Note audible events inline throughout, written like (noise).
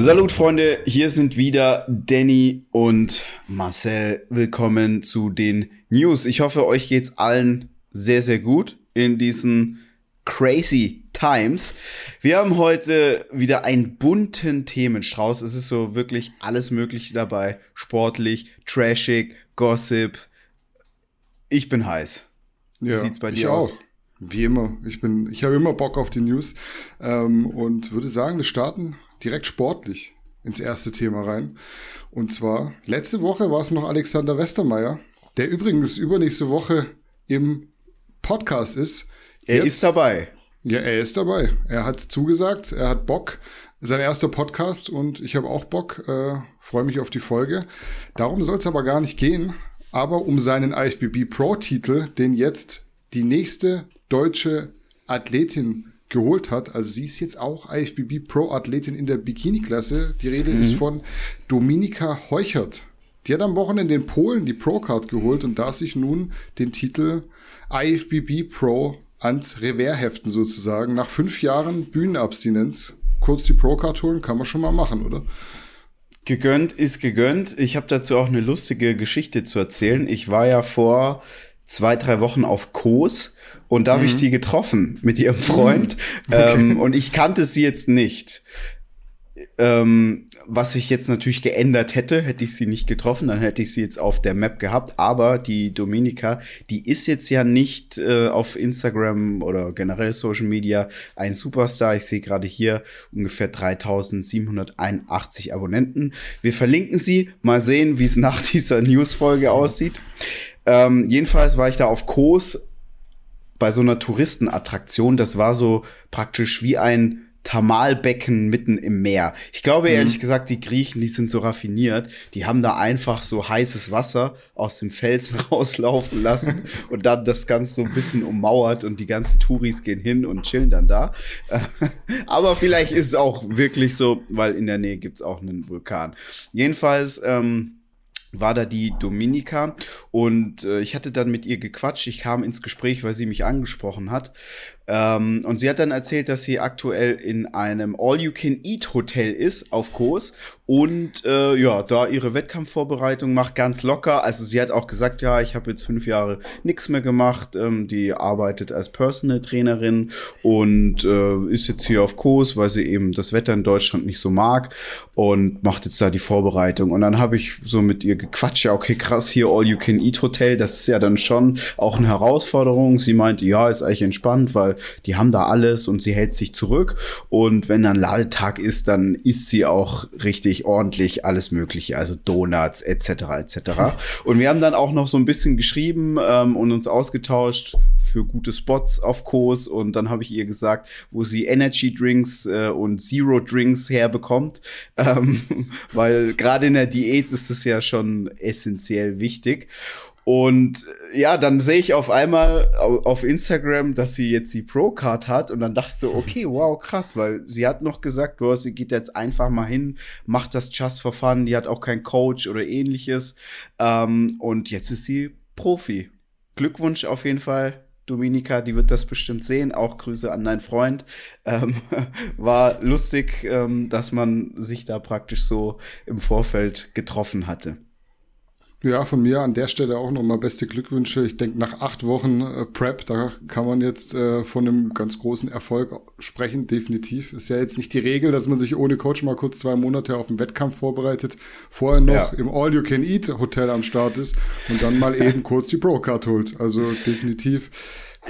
Salut Freunde, hier sind wieder Danny und Marcel. Willkommen zu den News. Ich hoffe, euch geht's allen sehr, sehr gut in diesen crazy times. Wir haben heute wieder einen bunten Themenstrauß. Es ist so wirklich alles Mögliche dabei. Sportlich, trashig, Gossip. Ich bin heiß. Wie ja, sieht's bei dir aus? Auch. Wie immer. Ich bin, ich habe immer Bock auf die News ähm, und würde sagen, wir starten direkt sportlich ins erste Thema rein. Und zwar, letzte Woche war es noch Alexander Westermeier, der übrigens übernächste Woche im Podcast ist. Er Jetzt, ist dabei. Ja, er ist dabei. Er hat zugesagt, er hat Bock. Sein erster Podcast und ich habe auch Bock, äh, freue mich auf die Folge. Darum soll es aber gar nicht gehen, aber um seinen IFBB Pro-Titel, den jetzt die nächste deutsche Athletin geholt hat. Also sie ist jetzt auch IFBB Pro-Athletin in der Bikini-Klasse. Die Rede mhm. ist von Dominika Heuchert. Die hat am Wochenende in Polen die Pro-Card geholt und darf sich nun den Titel IFBB Pro ans Revers heften sozusagen. Nach fünf Jahren Bühnenabstinenz kurz die Pro-Card holen, kann man schon mal machen, oder? Gegönnt ist gegönnt. Ich habe dazu auch eine lustige Geschichte zu erzählen. Ich war ja vor zwei, drei Wochen auf Kos und da mhm. habe ich die getroffen mit ihrem Freund. Mhm. (laughs) Okay. Ähm, und ich kannte sie jetzt nicht. Ähm, was sich jetzt natürlich geändert hätte, hätte ich sie nicht getroffen, dann hätte ich sie jetzt auf der Map gehabt. Aber die Dominika, die ist jetzt ja nicht äh, auf Instagram oder generell Social Media ein Superstar. Ich sehe gerade hier ungefähr 3781 Abonnenten. Wir verlinken sie. Mal sehen, wie es nach (laughs) dieser Newsfolge aussieht. Ähm, jedenfalls war ich da auf Kos bei so einer Touristenattraktion. Das war so praktisch wie ein Thermalbecken mitten im Meer. Ich glaube mhm. ehrlich gesagt, die Griechen, die sind so raffiniert, die haben da einfach so heißes Wasser aus dem Felsen (laughs) rauslaufen lassen (laughs) und dann das Ganze so ein bisschen ummauert und die ganzen Touris gehen hin und chillen dann da. (laughs) Aber vielleicht ist es auch wirklich so, weil in der Nähe gibt's auch einen Vulkan. Jedenfalls, ähm, war da die Dominika und äh, ich hatte dann mit ihr gequatscht. Ich kam ins Gespräch, weil sie mich angesprochen hat. Ähm, und sie hat dann erzählt, dass sie aktuell in einem All-You-Can-Eat-Hotel ist auf Kurs und äh, ja, da ihre Wettkampfvorbereitung macht ganz locker. Also sie hat auch gesagt, ja, ich habe jetzt fünf Jahre nichts mehr gemacht. Ähm, die arbeitet als Personal Trainerin und äh, ist jetzt hier auf Kurs, weil sie eben das Wetter in Deutschland nicht so mag und macht jetzt da die Vorbereitung. Und dann habe ich so mit ihr gequatscht, ja, okay, krass, hier All-You-Can-Eat-Hotel, das ist ja dann schon auch eine Herausforderung. Sie meint, ja, ist eigentlich entspannt, weil die haben da alles und sie hält sich zurück. Und wenn dann Ladetag ist, dann isst sie auch richtig ordentlich alles Mögliche, also Donuts etc. etc. Und wir haben dann auch noch so ein bisschen geschrieben ähm, und uns ausgetauscht für gute Spots auf Kurs und dann habe ich ihr gesagt, wo sie Energy Drinks äh, und Zero Drinks herbekommt, ähm, (laughs) weil gerade in der Diät ist es ja schon essentiell wichtig. Und äh, ja, dann sehe ich auf einmal auf Instagram, dass sie jetzt die Pro-Card hat und dann dachte ich so, (laughs) okay, wow, krass, weil sie hat noch gesagt, oh, sie geht jetzt einfach mal hin, macht das just for fun, die hat auch keinen Coach oder ähnliches. Ähm, und jetzt ist sie Profi. Glückwunsch auf jeden Fall. Dominika, die wird das bestimmt sehen. Auch Grüße an deinen Freund. Ähm, (laughs) war lustig, ähm, dass man sich da praktisch so im Vorfeld getroffen hatte. Ja, von mir an der Stelle auch nochmal beste Glückwünsche. Ich denke, nach acht Wochen äh, Prep, da kann man jetzt äh, von einem ganz großen Erfolg sprechen, definitiv. Ist ja jetzt nicht die Regel, dass man sich ohne Coach mal kurz zwei Monate auf den Wettkampf vorbereitet, vorher noch ja. im All-You-Can-Eat-Hotel am Start ist und dann mal (laughs) eben kurz die Pro-Card holt. Also definitiv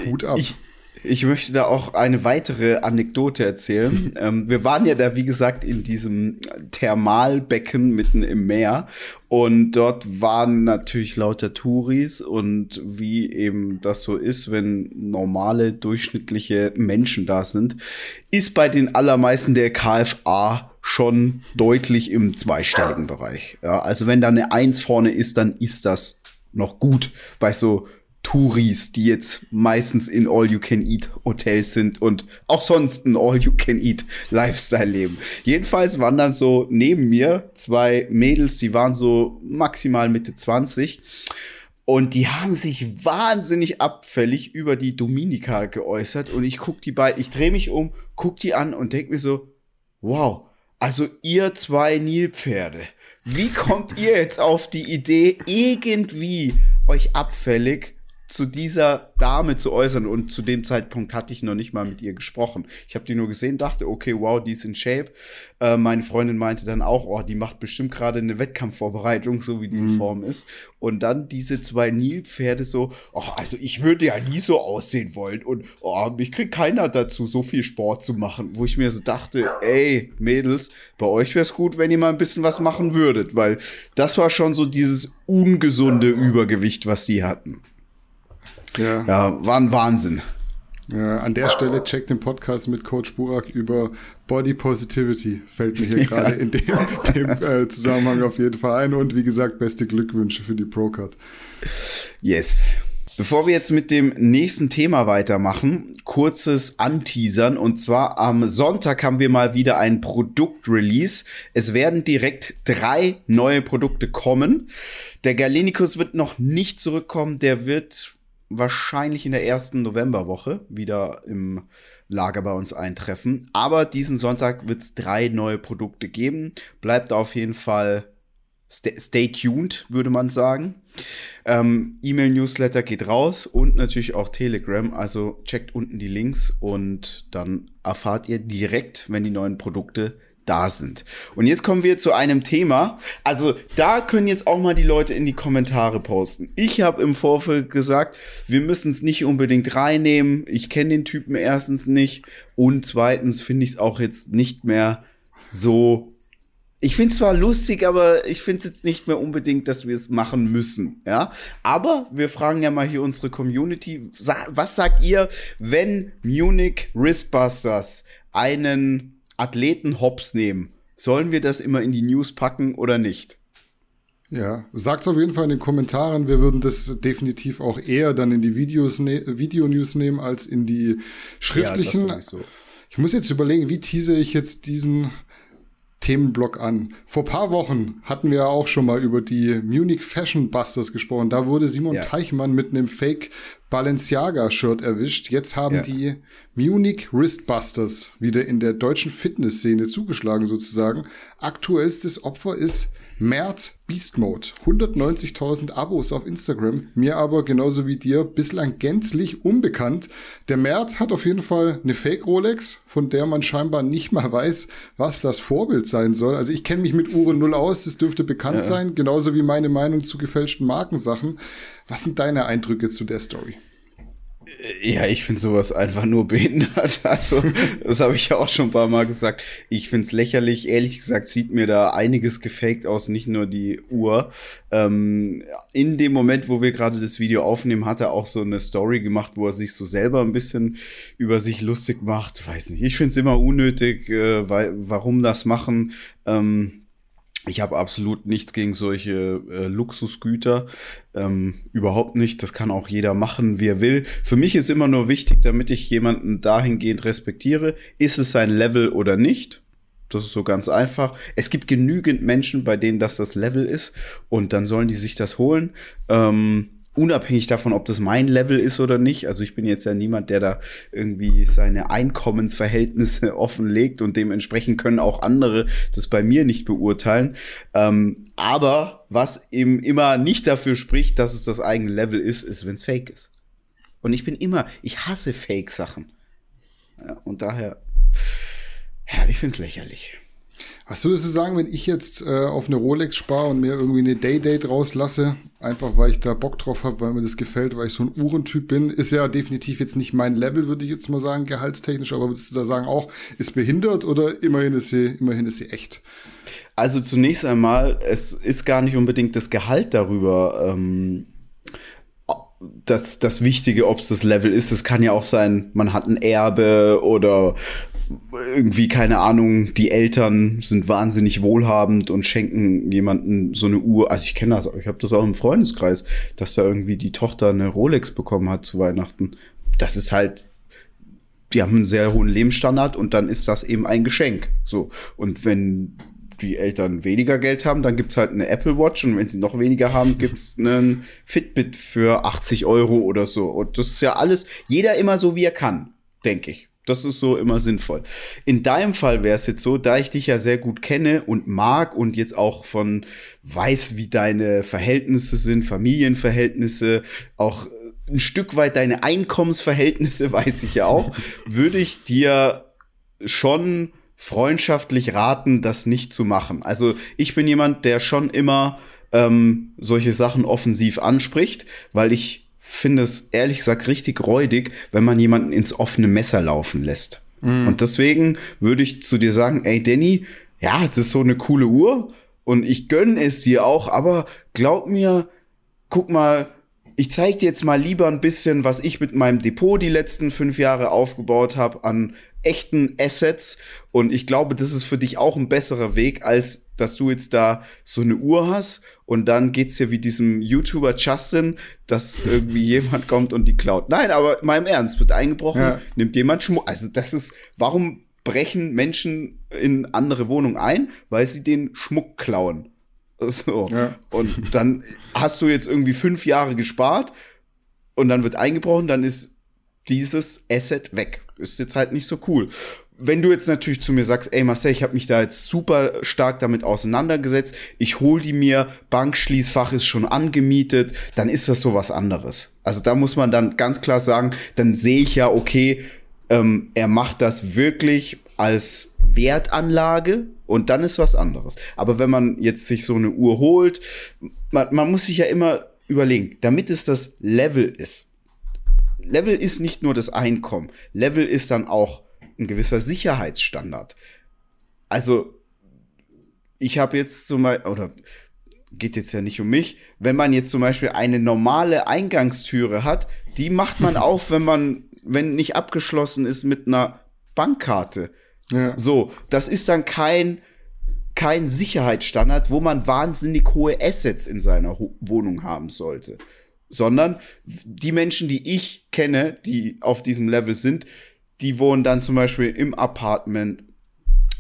Hut ab. Ich ich möchte da auch eine weitere Anekdote erzählen. (laughs) ähm, wir waren ja da, wie gesagt, in diesem Thermalbecken mitten im Meer. Und dort waren natürlich lauter Touris und wie eben das so ist, wenn normale, durchschnittliche Menschen da sind, ist bei den allermeisten der KFA schon deutlich im zweistelligen Bereich. Ja, also wenn da eine Eins vorne ist, dann ist das noch gut bei so Touris, die jetzt meistens in All-You-Can-Eat-Hotels sind und auch sonst ein All-You-Can-Eat-Lifestyle leben. Jedenfalls waren dann so neben mir zwei Mädels, die waren so maximal Mitte 20. Und die haben sich wahnsinnig abfällig über die Dominika geäußert. Und ich guck die beiden, ich drehe mich um, guck die an und denk mir so, wow, also ihr zwei Nilpferde, wie kommt ihr jetzt auf die Idee, irgendwie euch abfällig zu dieser Dame zu äußern und zu dem Zeitpunkt hatte ich noch nicht mal mit ihr gesprochen. Ich habe die nur gesehen, dachte, okay, wow, die ist in Shape. Äh, meine Freundin meinte dann auch, oh, die macht bestimmt gerade eine Wettkampfvorbereitung, so wie die mhm. in Form ist. Und dann diese zwei Nilpferde so, oh, also ich würde ja nie so aussehen wollen und oh, mich kriegt keiner dazu, so viel Sport zu machen, wo ich mir so dachte, ey, Mädels, bei euch wäre es gut, wenn ihr mal ein bisschen was machen würdet, weil das war schon so dieses ungesunde Übergewicht, was sie hatten. Ja. ja, war ein Wahnsinn. Ja, an der Stelle checkt den Podcast mit Coach Burak über Body Positivity. Fällt mir hier gerade in dem, dem äh, Zusammenhang auf jeden Fall ein. Und wie gesagt, beste Glückwünsche für die Procard. Yes. Bevor wir jetzt mit dem nächsten Thema weitermachen, kurzes Anteasern. Und zwar am Sonntag haben wir mal wieder ein Produktrelease. Es werden direkt drei neue Produkte kommen. Der Galenicus wird noch nicht zurückkommen. Der wird wahrscheinlich in der ersten Novemberwoche wieder im Lager bei uns eintreffen. Aber diesen Sonntag wird es drei neue Produkte geben. Bleibt auf jeden Fall stay, stay tuned, würde man sagen. Ähm, E-Mail-Newsletter geht raus und natürlich auch Telegram. Also checkt unten die Links und dann erfahrt ihr direkt, wenn die neuen Produkte da sind. Und jetzt kommen wir zu einem Thema. Also da können jetzt auch mal die Leute in die Kommentare posten. Ich habe im Vorfeld gesagt, wir müssen es nicht unbedingt reinnehmen. Ich kenne den Typen erstens nicht und zweitens finde ich es auch jetzt nicht mehr so. Ich finde es zwar lustig, aber ich finde es jetzt nicht mehr unbedingt, dass wir es machen müssen. Ja, aber wir fragen ja mal hier unsere Community. Was sagt ihr, wenn Munich Wristbusters einen Athleten hops nehmen. Sollen wir das immer in die News packen oder nicht? Ja, sagt's auf jeden Fall in den Kommentaren. Wir würden das definitiv auch eher dann in die Videos ne Video-News nehmen als in die schriftlichen. Ja, ich muss jetzt überlegen, wie tease ich jetzt diesen Themenblock an. Vor paar Wochen hatten wir auch schon mal über die Munich Fashion Busters gesprochen. Da wurde Simon ja. Teichmann mit einem Fake Balenciaga-Shirt erwischt. Jetzt haben ja. die Munich Wristbusters wieder in der deutschen Fitnessszene zugeschlagen sozusagen. Aktuellstes Opfer ist Mert Beast Mode. 190.000 Abos auf Instagram. Mir aber genauso wie dir bislang gänzlich unbekannt. Der Mert hat auf jeden Fall eine Fake Rolex, von der man scheinbar nicht mal weiß, was das Vorbild sein soll. Also ich kenne mich mit Uhren null aus. Das dürfte bekannt ja. sein. Genauso wie meine Meinung zu gefälschten Markensachen. Was sind deine Eindrücke zu der Story? Ja, ich finde sowas einfach nur behindert. (laughs) Also, das habe ich ja auch schon ein paar Mal gesagt. Ich finde es lächerlich. Ehrlich gesagt sieht mir da einiges gefaked aus, nicht nur die Uhr. Ähm, in dem Moment, wo wir gerade das Video aufnehmen, hat er auch so eine Story gemacht, wo er sich so selber ein bisschen über sich lustig macht. Weiß nicht. Ich finde es immer unnötig, äh, weil, warum das machen. Ähm, ich habe absolut nichts gegen solche äh, Luxusgüter. Ähm, überhaupt nicht. Das kann auch jeder machen, wie er will. Für mich ist immer nur wichtig, damit ich jemanden dahingehend respektiere, ist es sein Level oder nicht. Das ist so ganz einfach. Es gibt genügend Menschen, bei denen das das Level ist und dann sollen die sich das holen. Ähm, unabhängig davon, ob das mein Level ist oder nicht. Also ich bin jetzt ja niemand, der da irgendwie seine Einkommensverhältnisse (laughs) offenlegt und dementsprechend können auch andere das bei mir nicht beurteilen. Ähm, aber was eben immer nicht dafür spricht, dass es das eigene Level ist, ist, wenn es fake ist. Und ich bin immer, ich hasse Fake-Sachen. Ja, und daher, ja, ich finde es lächerlich. Was würdest du sagen, wenn ich jetzt äh, auf eine Rolex spare und mir irgendwie eine Day-Date rauslasse, einfach weil ich da Bock drauf habe, weil mir das gefällt, weil ich so ein Uhrentyp bin, ist ja definitiv jetzt nicht mein Level, würde ich jetzt mal sagen, gehaltstechnisch, aber würdest du da sagen auch, ist behindert oder immerhin ist sie, immerhin ist sie echt? Also zunächst einmal, es ist gar nicht unbedingt das Gehalt darüber, ähm, das, das Wichtige, ob es das Level ist. Es kann ja auch sein, man hat ein Erbe oder irgendwie, keine Ahnung, die Eltern sind wahnsinnig wohlhabend und schenken jemanden so eine Uhr. Also ich kenne das, ich habe das auch im Freundeskreis, dass da irgendwie die Tochter eine Rolex bekommen hat zu Weihnachten. Das ist halt, die haben einen sehr hohen Lebensstandard und dann ist das eben ein Geschenk. So. Und wenn die Eltern weniger Geld haben, dann gibt's halt eine Apple Watch und wenn sie noch weniger haben, gibt's (laughs) einen Fitbit für 80 Euro oder so. Und das ist ja alles, jeder immer so wie er kann, denke ich. Das ist so immer sinnvoll. In deinem Fall wäre es jetzt so, da ich dich ja sehr gut kenne und mag und jetzt auch von weiß, wie deine Verhältnisse sind, Familienverhältnisse, auch ein Stück weit deine Einkommensverhältnisse (laughs) weiß ich ja auch, würde ich dir schon freundschaftlich raten, das nicht zu machen. Also ich bin jemand, der schon immer ähm, solche Sachen offensiv anspricht, weil ich finde es ehrlich gesagt richtig räudig, wenn man jemanden ins offene Messer laufen lässt. Mhm. Und deswegen würde ich zu dir sagen, ey Danny, ja, das ist so eine coole Uhr und ich gönne es dir auch, aber glaub mir, guck mal, ich zeige dir jetzt mal lieber ein bisschen, was ich mit meinem Depot die letzten fünf Jahre aufgebaut habe an echten Assets. Und ich glaube, das ist für dich auch ein besserer Weg, als dass du jetzt da so eine Uhr hast und dann geht's dir wie diesem YouTuber Justin, dass irgendwie jemand kommt und die klaut. Nein, aber mal im Ernst, wird eingebrochen, ja. nimmt jemand Schmuck. Also das ist, warum brechen Menschen in andere Wohnungen ein? Weil sie den Schmuck klauen. (laughs) So. Ja. Und dann hast du jetzt irgendwie fünf Jahre gespart und dann wird eingebrochen, dann ist dieses Asset weg. Ist jetzt halt nicht so cool. Wenn du jetzt natürlich zu mir sagst, ey Marcel, ich habe mich da jetzt super stark damit auseinandergesetzt, ich hol die mir, Bankschließfach ist schon angemietet, dann ist das so was anderes. Also da muss man dann ganz klar sagen, dann sehe ich ja, okay, ähm, er macht das wirklich als Wertanlage und dann ist was anderes. Aber wenn man jetzt sich so eine Uhr holt, man, man muss sich ja immer überlegen, damit es das Level ist. Level ist nicht nur das Einkommen. Level ist dann auch ein gewisser Sicherheitsstandard. Also, ich habe jetzt zum Beispiel, oder geht jetzt ja nicht um mich, wenn man jetzt zum Beispiel eine normale Eingangstüre hat, die macht man (laughs) auf, wenn man, wenn nicht abgeschlossen ist mit einer Bankkarte. Ja. So, das ist dann kein, kein Sicherheitsstandard, wo man wahnsinnig hohe Assets in seiner Ho Wohnung haben sollte. Sondern die Menschen, die ich kenne, die auf diesem Level sind, die wohnen dann zum Beispiel im Apartment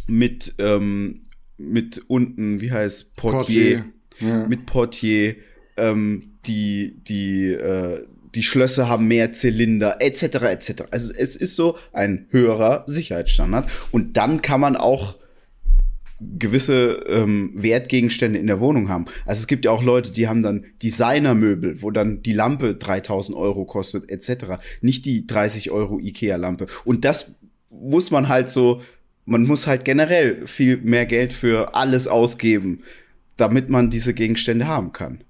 mit, ähm, mit unten, wie heißt Portier, Portier. Ja. mit Portier, ähm, die, die, äh, die Schlösser haben mehr Zylinder, etc., etc. Also es ist so ein höherer Sicherheitsstandard. Und dann kann man auch gewisse ähm, Wertgegenstände in der Wohnung haben. Also es gibt ja auch Leute, die haben dann Designermöbel, wo dann die Lampe 3000 Euro kostet, etc. Nicht die 30 Euro Ikea-Lampe. Und das muss man halt so, man muss halt generell viel mehr Geld für alles ausgeben, damit man diese Gegenstände haben kann.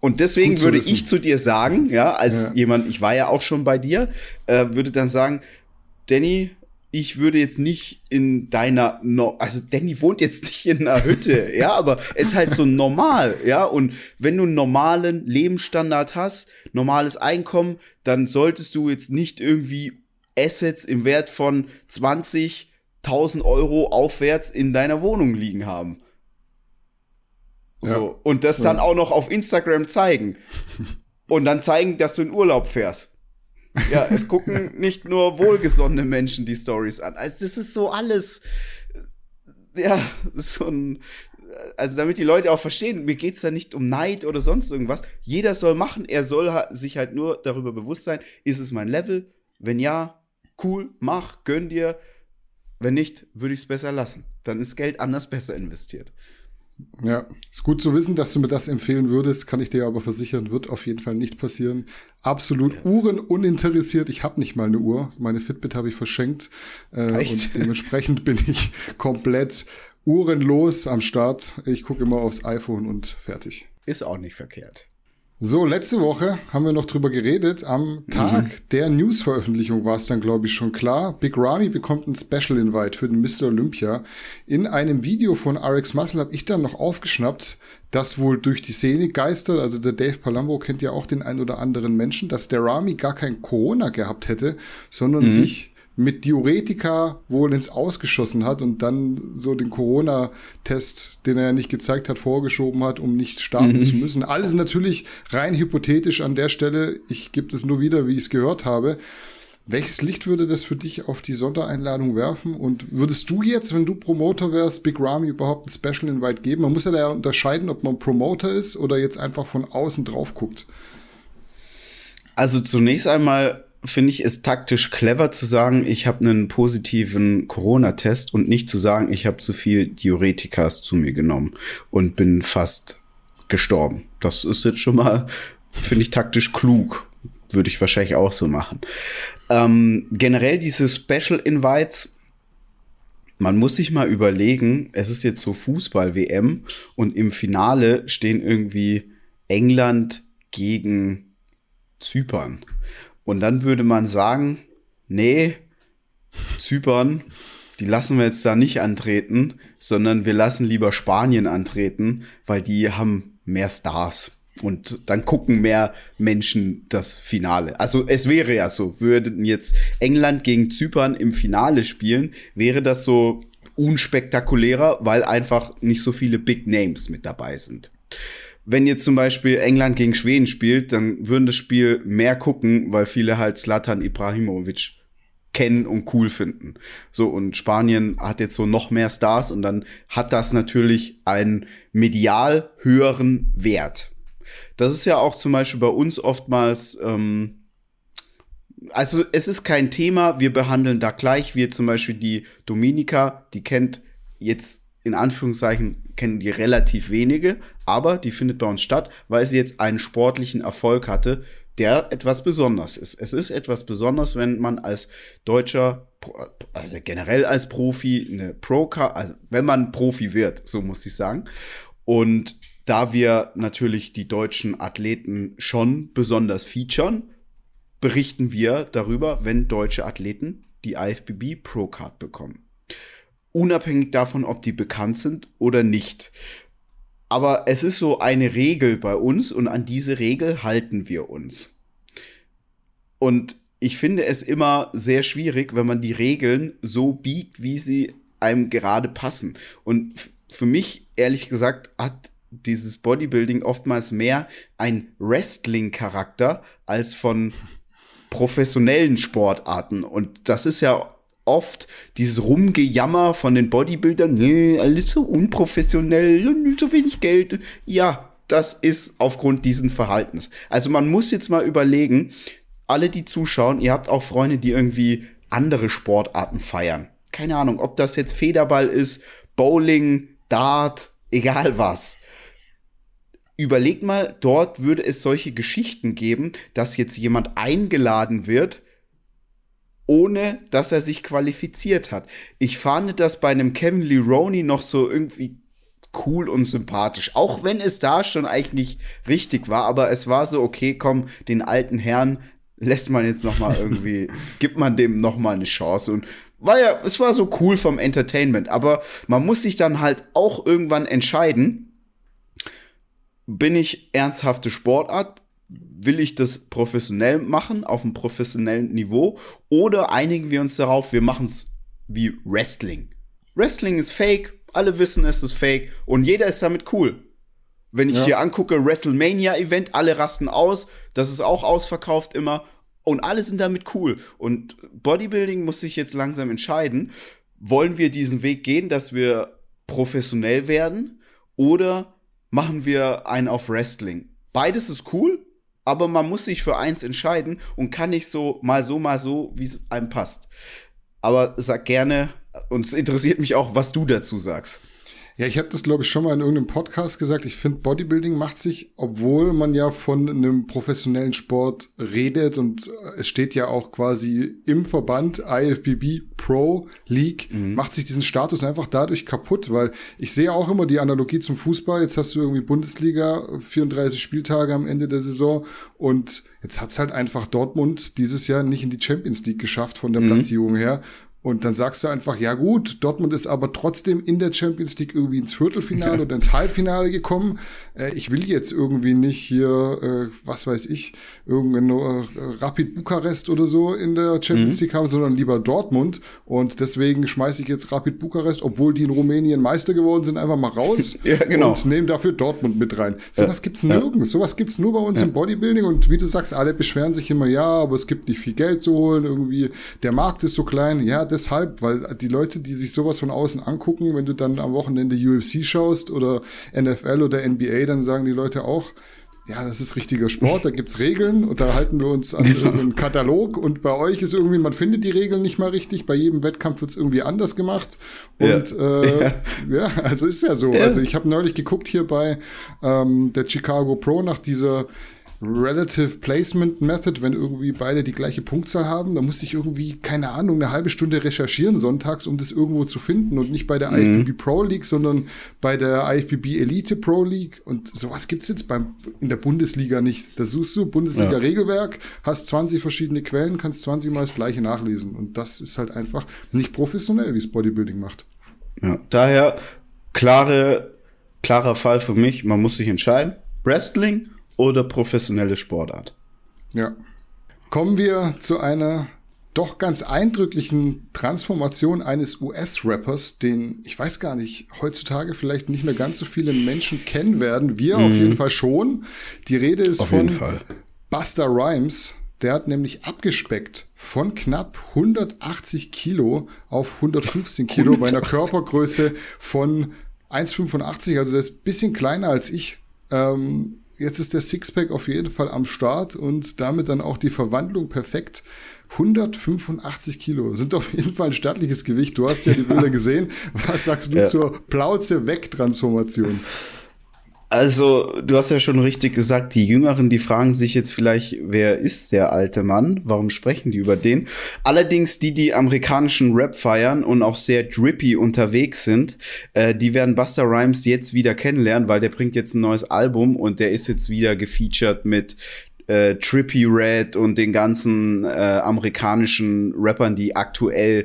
Und deswegen würde wissen. ich zu dir sagen, ja, als ja. jemand, ich war ja auch schon bei dir, äh, würde dann sagen, Danny, ich würde jetzt nicht in deiner, no also Danny wohnt jetzt nicht in einer Hütte, (laughs) ja, aber es ist halt so normal, ja, und wenn du einen normalen Lebensstandard hast, normales Einkommen, dann solltest du jetzt nicht irgendwie Assets im Wert von 20.000 Euro aufwärts in deiner Wohnung liegen haben. So. Und das dann auch noch auf Instagram zeigen. (laughs) Und dann zeigen, dass du in Urlaub fährst. Ja, es gucken (laughs) nicht nur wohlgesonnene Menschen die Stories an. Also, das ist so alles. Ja, so ein. Also, damit die Leute auch verstehen, mir geht es da nicht um Neid oder sonst irgendwas. Jeder soll machen, er soll sich halt nur darüber bewusst sein, ist es mein Level? Wenn ja, cool, mach, gönn dir. Wenn nicht, würde ich es besser lassen. Dann ist Geld anders besser investiert. Ja, ist gut zu wissen, dass du mir das empfehlen würdest, kann ich dir aber versichern, wird auf jeden Fall nicht passieren. Absolut ja. Uhren uninteressiert. Ich habe nicht mal eine Uhr. Meine Fitbit habe ich verschenkt äh, und dementsprechend bin ich (laughs) komplett uhrenlos am Start. Ich gucke immer aufs iPhone und fertig. Ist auch nicht verkehrt. So, letzte Woche haben wir noch drüber geredet. Am Tag mhm. der News-Veröffentlichung war es dann, glaube ich, schon klar. Big Ramy bekommt ein Special Invite für den Mr. Olympia. In einem Video von RX Muscle habe ich dann noch aufgeschnappt, dass wohl durch die Szene geistert, also der Dave Palumbo kennt ja auch den ein oder anderen Menschen, dass der Ramy gar kein Corona gehabt hätte, sondern mhm. sich mit Diuretika wohl ins Ausgeschossen hat und dann so den Corona-Test, den er ja nicht gezeigt hat, vorgeschoben hat, um nicht starten mhm. zu müssen. Alles natürlich rein hypothetisch an der Stelle. Ich gebe es nur wieder, wie ich es gehört habe. Welches Licht würde das für dich auf die Sondereinladung werfen? Und würdest du jetzt, wenn du Promoter wärst, Big Ramy überhaupt ein Special Invite geben? Man muss ja da unterscheiden, ob man Promoter ist oder jetzt einfach von außen drauf guckt. Also zunächst einmal finde ich es taktisch clever zu sagen, ich habe einen positiven Corona-Test und nicht zu sagen, ich habe zu viel Diuretikas zu mir genommen und bin fast gestorben. Das ist jetzt schon mal, finde ich, taktisch klug. Würde ich wahrscheinlich auch so machen. Ähm, generell diese Special Invites, man muss sich mal überlegen, es ist jetzt so Fußball-WM und im Finale stehen irgendwie England gegen Zypern. Und dann würde man sagen, nee, Zypern, die lassen wir jetzt da nicht antreten, sondern wir lassen lieber Spanien antreten, weil die haben mehr Stars. Und dann gucken mehr Menschen das Finale. Also es wäre ja so, würden jetzt England gegen Zypern im Finale spielen, wäre das so unspektakulärer, weil einfach nicht so viele Big Names mit dabei sind wenn jetzt zum Beispiel England gegen Schweden spielt, dann würden das Spiel mehr gucken, weil viele halt Slatan Ibrahimovic kennen und cool finden. So, und Spanien hat jetzt so noch mehr Stars und dann hat das natürlich einen medial höheren Wert. Das ist ja auch zum Beispiel bei uns oftmals, ähm, also es ist kein Thema, wir behandeln da gleich, wie zum Beispiel die Dominika, die kennt jetzt in Anführungszeichen kennen die relativ wenige, aber die findet bei uns statt, weil sie jetzt einen sportlichen Erfolg hatte, der etwas besonders ist. Es ist etwas besonders, wenn man als deutscher, also generell als Profi, eine pro also wenn man Profi wird, so muss ich sagen. Und da wir natürlich die deutschen Athleten schon besonders featuren, berichten wir darüber, wenn deutsche Athleten die IFBB Pro Card bekommen unabhängig davon, ob die bekannt sind oder nicht. Aber es ist so eine Regel bei uns und an diese Regel halten wir uns. Und ich finde es immer sehr schwierig, wenn man die Regeln so biegt, wie sie einem gerade passen. Und für mich, ehrlich gesagt, hat dieses Bodybuilding oftmals mehr ein Wrestling-Charakter als von professionellen Sportarten. Und das ist ja oft dieses Rumgejammer von den Bodybuildern, nee, alles so unprofessionell, so wenig Geld. Ja, das ist aufgrund diesen Verhaltens. Also man muss jetzt mal überlegen, alle, die zuschauen, ihr habt auch Freunde, die irgendwie andere Sportarten feiern. Keine Ahnung, ob das jetzt Federball ist, Bowling, Dart, egal was. Überlegt mal, dort würde es solche Geschichten geben, dass jetzt jemand eingeladen wird, ohne dass er sich qualifiziert hat. Ich fand das bei einem Kevin Lee Roney noch so irgendwie cool und sympathisch. Auch wenn es da schon eigentlich richtig war, aber es war so, okay, komm, den alten Herrn lässt man jetzt noch mal (laughs) irgendwie, gibt man dem noch mal eine Chance und war ja, es war so cool vom Entertainment, aber man muss sich dann halt auch irgendwann entscheiden, bin ich ernsthafte Sportart will ich das professionell machen, auf einem professionellen Niveau, oder einigen wir uns darauf, wir machen es wie Wrestling. Wrestling ist fake, alle wissen, es ist fake und jeder ist damit cool. Wenn ich ja. hier angucke, WrestleMania-Event, alle rasten aus, das ist auch ausverkauft immer und alle sind damit cool. Und Bodybuilding muss sich jetzt langsam entscheiden, wollen wir diesen Weg gehen, dass wir professionell werden oder machen wir einen auf Wrestling? Beides ist cool, aber man muss sich für eins entscheiden und kann nicht so mal so, mal so, wie es einem passt. Aber sag gerne, und es interessiert mich auch, was du dazu sagst. Ja, ich habe das, glaube ich, schon mal in irgendeinem Podcast gesagt. Ich finde, Bodybuilding macht sich, obwohl man ja von einem professionellen Sport redet und es steht ja auch quasi im Verband IFBB Pro League, mhm. macht sich diesen Status einfach dadurch kaputt, weil ich sehe auch immer die Analogie zum Fußball. Jetzt hast du irgendwie Bundesliga, 34 Spieltage am Ende der Saison und jetzt hat's halt einfach Dortmund dieses Jahr nicht in die Champions League geschafft von der mhm. Platzierung her. Und dann sagst du einfach, ja gut, Dortmund ist aber trotzdem in der Champions League irgendwie ins Viertelfinale oder ins Halbfinale gekommen. Äh, ich will jetzt irgendwie nicht hier, äh, was weiß ich, irgendein äh, Rapid Bukarest oder so in der Champions mhm. League haben, sondern lieber Dortmund. Und deswegen schmeiße ich jetzt Rapid Bukarest, obwohl die in Rumänien Meister geworden sind, einfach mal raus (laughs) ja, genau. und nehme dafür Dortmund mit rein. Sowas ja. gibt's nirgends. Ja. Sowas gibt's nur bei uns ja. im Bodybuilding. Und wie du sagst, alle beschweren sich immer, ja, aber es gibt nicht viel Geld zu holen, irgendwie, der Markt ist so klein. Ja, deshalb, weil die Leute, die sich sowas von außen angucken, wenn du dann am Wochenende UFC schaust oder NFL oder NBA, dann sagen die Leute auch, ja, das ist richtiger Sport, da gibt's Regeln und da halten wir uns an einen Katalog und bei euch ist irgendwie, man findet die Regeln nicht mal richtig, bei jedem Wettkampf wird's irgendwie anders gemacht und ja, äh, ja. ja also ist ja so. Ja. Also ich habe neulich geguckt hier bei ähm, der Chicago Pro nach dieser Relative Placement Method, wenn irgendwie beide die gleiche Punktzahl haben, dann musste ich irgendwie, keine Ahnung, eine halbe Stunde recherchieren sonntags, um das irgendwo zu finden und nicht bei der mhm. IFBB Pro League, sondern bei der IFBB Elite Pro League und sowas gibt's jetzt beim, in der Bundesliga nicht. Da suchst du Bundesliga-Regelwerk, hast 20 verschiedene Quellen, kannst 20 Mal das gleiche nachlesen und das ist halt einfach nicht professionell, wie es Bodybuilding macht. Ja, daher klare, klarer Fall für mich, man muss sich entscheiden. Wrestling oder professionelle Sportart. Ja. Kommen wir zu einer doch ganz eindrücklichen Transformation eines US-Rappers, den ich weiß gar nicht, heutzutage vielleicht nicht mehr ganz so viele Menschen kennen werden. Wir mhm. auf jeden Fall schon. Die Rede ist auf von Buster Rhymes. Der hat nämlich abgespeckt von knapp 180 Kilo auf 115 Kilo bei einer Körpergröße von 1,85. Also der ist ein bisschen kleiner als ich. Ähm, Jetzt ist der Sixpack auf jeden Fall am Start und damit dann auch die Verwandlung perfekt. 185 Kilo sind auf jeden Fall ein stattliches Gewicht. Du hast ja die Bilder gesehen. Was sagst du ja. zur Plauze-Weg-Transformation? Also, du hast ja schon richtig gesagt, die Jüngeren, die fragen sich jetzt vielleicht, wer ist der alte Mann? Warum sprechen die über den? Allerdings die, die amerikanischen Rap feiern und auch sehr drippy unterwegs sind, äh, die werden Buster Rhymes jetzt wieder kennenlernen, weil der bringt jetzt ein neues Album und der ist jetzt wieder gefeatured mit äh, Trippy Red und den ganzen äh, amerikanischen Rappern, die aktuell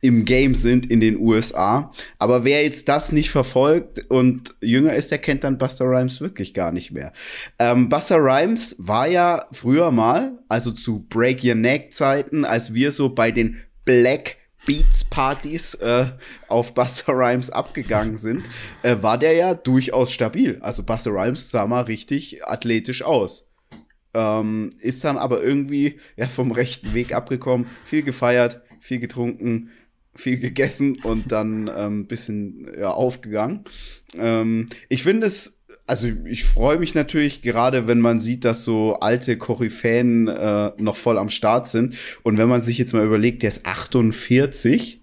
im Game sind in den USA. Aber wer jetzt das nicht verfolgt und jünger ist, der kennt dann Buster Rhymes wirklich gar nicht mehr. Ähm, Buster Rhymes war ja früher mal, also zu Break Your Neck Zeiten, als wir so bei den Black Beats Partys äh, auf Buster Rhymes abgegangen sind, äh, war der ja durchaus stabil. Also Buster Rhymes sah mal richtig athletisch aus. Ähm, ist dann aber irgendwie ja vom rechten Weg abgekommen, viel gefeiert, viel getrunken, viel gegessen und dann ein ähm, bisschen ja, aufgegangen. Ähm, ich finde es, also ich freue mich natürlich gerade, wenn man sieht, dass so alte Koryphäen äh, noch voll am Start sind. Und wenn man sich jetzt mal überlegt, der ist 48.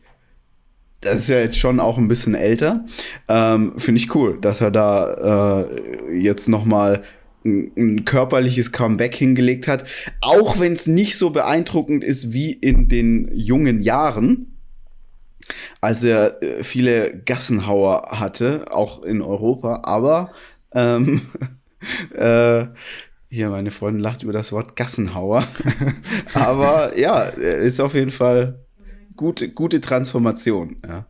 Das ist ja jetzt schon auch ein bisschen älter. Ähm, Finde ich cool, dass er da äh, jetzt noch mal ein, ein körperliches Comeback hingelegt hat. Auch wenn es nicht so beeindruckend ist wie in den jungen Jahren als er äh, viele Gassenhauer hatte, auch in Europa, aber ähm, (laughs) äh, hier, meine Freundin lacht über das Wort Gassenhauer. (laughs) aber ja, ist auf jeden Fall gute, gute Transformation. Ja.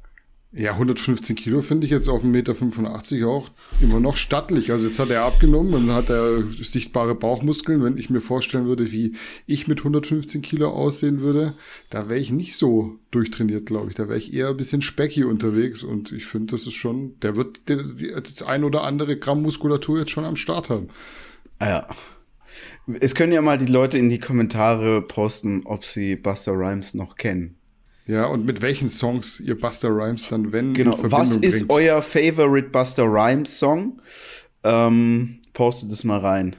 Ja, 115 Kilo finde ich jetzt auf 1,85 Meter auch immer noch stattlich. Also jetzt hat er abgenommen und hat er sichtbare Bauchmuskeln. Wenn ich mir vorstellen würde, wie ich mit 115 Kilo aussehen würde, da wäre ich nicht so durchtrainiert, glaube ich. Da wäre ich eher ein bisschen specky unterwegs und ich finde, das ist schon, der wird das ein oder andere Gramm Muskulatur jetzt schon am Start haben. Ah ja. Es können ja mal die Leute in die Kommentare posten, ob sie Buster Rhymes noch kennen. Ja, und mit welchen Songs ihr Buster Rhymes dann, wenn Genau, was ist bringt. euer Favorite Buster Rhymes Song? Ähm, postet es mal rein.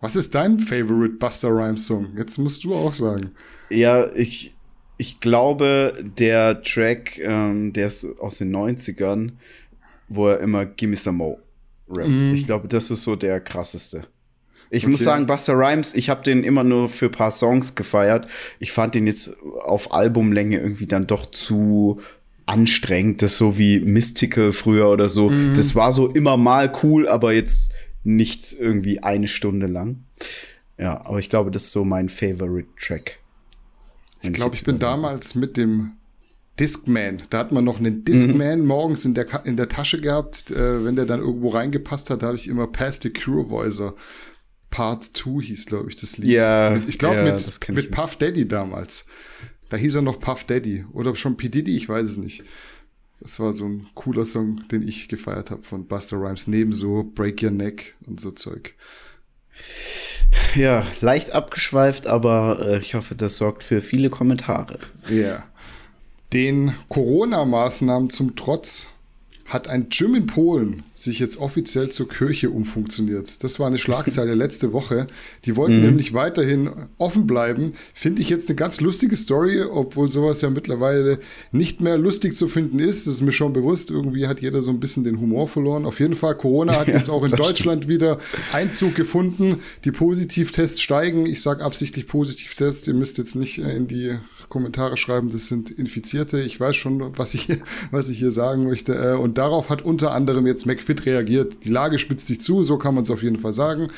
Was ist dein Favorite Buster Rhymes Song? Jetzt musst du auch sagen. Ja, ich, ich glaube, der Track, ähm, der ist aus den 90ern, wo er immer Gimme Some Mo rappt. Mm. Ich glaube, das ist so der krasseste. Ich okay. muss sagen, Buster Rhymes, ich habe den immer nur für paar Songs gefeiert. Ich fand den jetzt auf Albumlänge irgendwie dann doch zu anstrengend. Das so wie Mystical früher oder so. Mhm. Das war so immer mal cool, aber jetzt nicht irgendwie eine Stunde lang. Ja, aber ich glaube, das ist so mein Favorite Track. Ich glaube, ich bin damals mit dem Discman. Da hat man noch einen Discman mhm. morgens in der, in der Tasche gehabt. Äh, wenn der dann irgendwo reingepasst hat, da habe ich immer Pass the Cure Voicer Part 2 hieß, glaube ich, das Lied. Ja, mit, ich glaube, ja, mit, mit Puff Daddy damals. Da hieß er noch Puff Daddy. Oder schon P. Diddy, ich weiß es nicht. Das war so ein cooler Song, den ich gefeiert habe von Buster Rhymes. Neben so Break Your Neck und so Zeug. Ja, leicht abgeschweift, aber äh, ich hoffe, das sorgt für viele Kommentare. Ja. Den Corona-Maßnahmen zum Trotz hat ein Gym in Polen sich jetzt offiziell zur Kirche umfunktioniert. Das war eine Schlagzeile letzte Woche. Die wollten mhm. nämlich weiterhin offen bleiben. Finde ich jetzt eine ganz lustige Story, obwohl sowas ja mittlerweile nicht mehr lustig zu finden ist. Das ist mir schon bewusst. Irgendwie hat jeder so ein bisschen den Humor verloren. Auf jeden Fall, Corona hat (laughs) jetzt auch in Deutschland stimmt. wieder Einzug gefunden. Die Positivtests steigen. Ich sage absichtlich Positivtests. Ihr müsst jetzt nicht äh, in die Kommentare schreiben, das sind Infizierte. Ich weiß schon, was ich, was ich hier sagen möchte. Äh, und darauf hat unter anderem jetzt McFit reagiert. Die Lage spitzt sich zu, so kann man es auf jeden Fall sagen.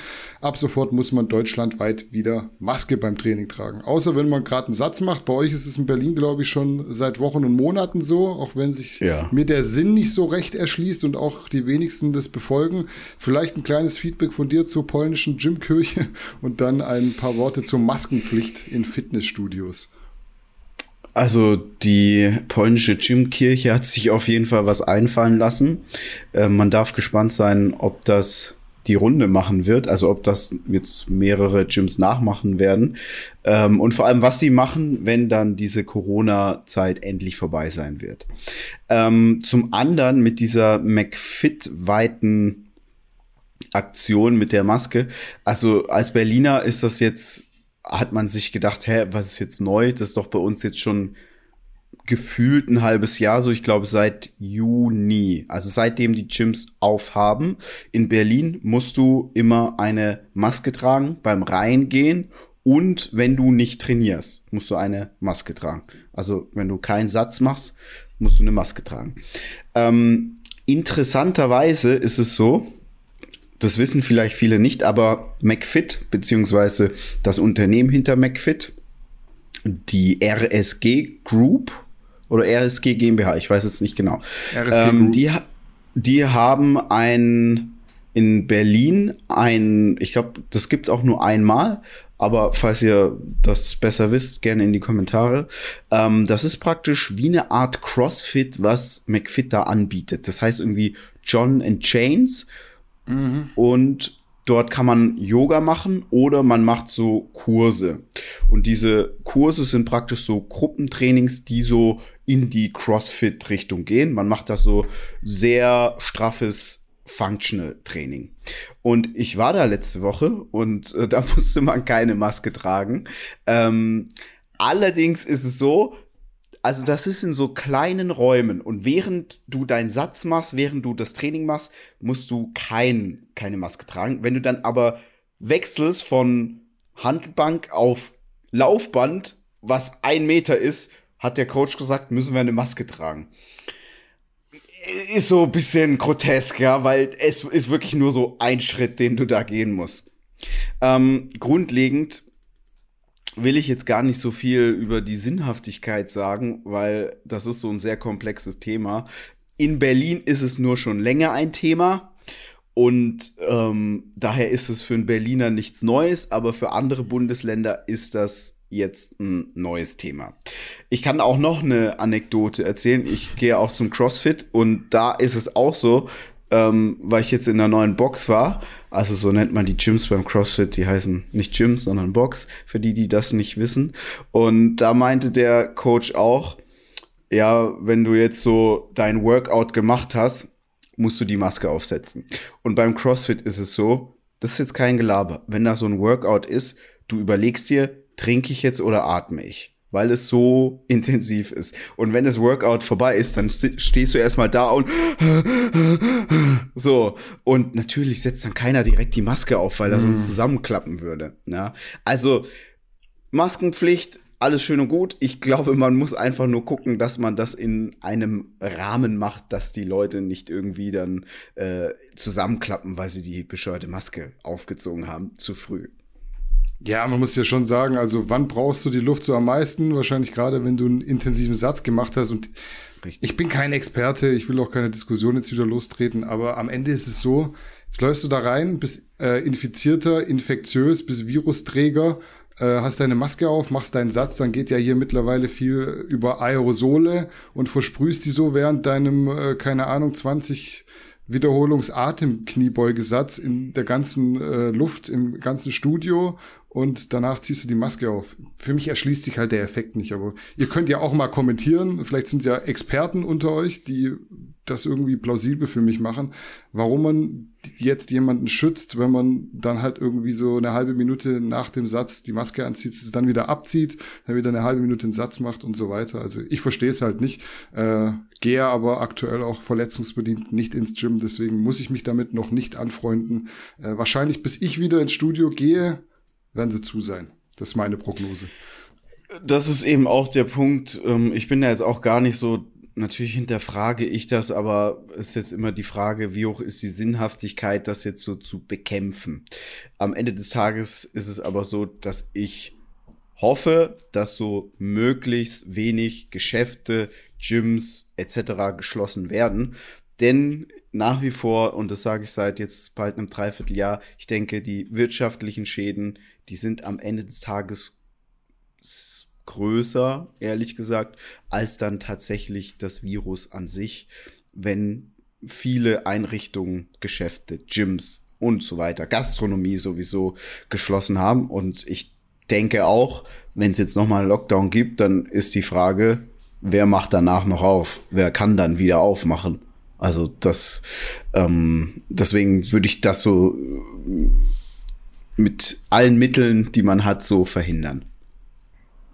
Ab sofort muss man deutschlandweit wieder Maske beim Training tragen. Außer wenn man gerade einen Satz macht. Bei euch ist es in Berlin, glaube ich, schon seit Wochen und Monaten so, auch wenn sich ja. mir der Sinn nicht so recht erschließt und auch die wenigsten das befolgen. Vielleicht ein kleines Feedback von dir zur polnischen Gymkirche und dann ein paar Worte zur Maskenpflicht in Fitnessstudios. Also die polnische Gymkirche hat sich auf jeden Fall was einfallen lassen. Äh, man darf gespannt sein, ob das die Runde machen wird, also ob das jetzt mehrere Gyms nachmachen werden ähm, und vor allem, was sie machen, wenn dann diese Corona-Zeit endlich vorbei sein wird. Ähm, zum anderen mit dieser McFit-weiten Aktion mit der Maske. Also als Berliner ist das jetzt hat man sich gedacht, hä, was ist jetzt neu? Das ist doch bei uns jetzt schon gefühlt ein halbes Jahr so, ich glaube seit Juni, also seitdem die Gyms aufhaben. In Berlin musst du immer eine Maske tragen beim Reingehen und wenn du nicht trainierst, musst du eine Maske tragen. Also wenn du keinen Satz machst, musst du eine Maske tragen. Ähm, interessanterweise ist es so, das wissen vielleicht viele nicht, aber McFit, beziehungsweise das Unternehmen hinter McFit, die RSG Group oder RSG GmbH, ich weiß es nicht genau. Ähm, die, die haben ein in Berlin ein, ich glaube, das gibt es auch nur einmal, aber falls ihr das besser wisst, gerne in die Kommentare. Ähm, das ist praktisch wie eine Art CrossFit, was McFit da anbietet. Das heißt irgendwie John and Chains Mhm. Und dort kann man Yoga machen oder man macht so Kurse. Und diese Kurse sind praktisch so Gruppentrainings, die so in die CrossFit-Richtung gehen. Man macht das so sehr straffes Functional Training. Und ich war da letzte Woche und äh, (laughs) da musste man keine Maske tragen. Ähm, allerdings ist es so, also das ist in so kleinen Räumen und während du deinen Satz machst, während du das Training machst, musst du kein, keine Maske tragen. Wenn du dann aber wechselst von Handelbank auf Laufband, was ein Meter ist, hat der Coach gesagt, müssen wir eine Maske tragen. Ist so ein bisschen grotesk, ja, weil es ist wirklich nur so ein Schritt, den du da gehen musst. Ähm, grundlegend will ich jetzt gar nicht so viel über die Sinnhaftigkeit sagen, weil das ist so ein sehr komplexes Thema. In Berlin ist es nur schon länger ein Thema. Und ähm, daher ist es für einen Berliner nichts Neues, aber für andere Bundesländer ist das jetzt ein neues Thema. Ich kann auch noch eine Anekdote erzählen. Ich gehe auch zum CrossFit und da ist es auch so, ähm, weil ich jetzt in der neuen Box war. Also so nennt man die Gyms beim CrossFit. Die heißen nicht Gyms, sondern Box, für die, die das nicht wissen. Und da meinte der Coach auch, ja, wenn du jetzt so dein Workout gemacht hast, musst du die Maske aufsetzen. Und beim CrossFit ist es so, das ist jetzt kein Gelaber. Wenn da so ein Workout ist, du überlegst dir, trinke ich jetzt oder atme ich? Weil es so intensiv ist. Und wenn das Workout vorbei ist, dann stehst du erstmal da und (laughs) so. Und natürlich setzt dann keiner direkt die Maske auf, weil er sonst mhm. zusammenklappen würde. Ja? Also Maskenpflicht, alles schön und gut. Ich glaube, man muss einfach nur gucken, dass man das in einem Rahmen macht, dass die Leute nicht irgendwie dann äh, zusammenklappen, weil sie die bescheuerte Maske aufgezogen haben, zu früh. Ja, man muss ja schon sagen, also wann brauchst du die Luft so am meisten? Wahrscheinlich gerade, wenn du einen intensiven Satz gemacht hast. Und Richtig. ich bin kein Experte, ich will auch keine Diskussion jetzt wieder lostreten, aber am Ende ist es so, jetzt läufst du da rein, bist äh, infizierter, infektiös, bist Virusträger, äh, hast deine Maske auf, machst deinen Satz, dann geht ja hier mittlerweile viel über Aerosole und versprühst die so während deinem, äh, keine Ahnung, 20 Wiederholungs-Atem-Kniebeugesatz in der ganzen äh, Luft, im ganzen Studio und danach ziehst du die Maske auf. Für mich erschließt sich halt der Effekt nicht, aber ihr könnt ja auch mal kommentieren. Vielleicht sind ja Experten unter euch, die das irgendwie plausibel für mich machen, warum man jetzt jemanden schützt, wenn man dann halt irgendwie so eine halbe Minute nach dem Satz die Maske anzieht, dann wieder abzieht, dann wieder eine halbe Minute den Satz macht und so weiter. Also ich verstehe es halt nicht, äh, gehe aber aktuell auch verletzungsbedingt nicht ins Gym, deswegen muss ich mich damit noch nicht anfreunden. Äh, wahrscheinlich bis ich wieder ins Studio gehe, werden sie zu sein. Das ist meine Prognose. Das ist eben auch der Punkt. Ähm, ich bin da jetzt auch gar nicht so natürlich hinterfrage ich das, aber es ist jetzt immer die Frage, wie hoch ist die Sinnhaftigkeit, das jetzt so zu bekämpfen. Am Ende des Tages ist es aber so, dass ich hoffe, dass so möglichst wenig Geschäfte, Gyms etc. geschlossen werden. Denn nach wie vor, und das sage ich seit jetzt bald einem Dreivierteljahr, ich denke, die wirtschaftlichen Schäden, die sind am Ende des Tages größer, ehrlich gesagt, als dann tatsächlich das Virus an sich, wenn viele Einrichtungen, Geschäfte, Gyms und so weiter, Gastronomie sowieso geschlossen haben. Und ich denke auch, wenn es jetzt nochmal einen Lockdown gibt, dann ist die Frage, wer macht danach noch auf? Wer kann dann wieder aufmachen? Also das, ähm, deswegen würde ich das so mit allen Mitteln, die man hat, so verhindern.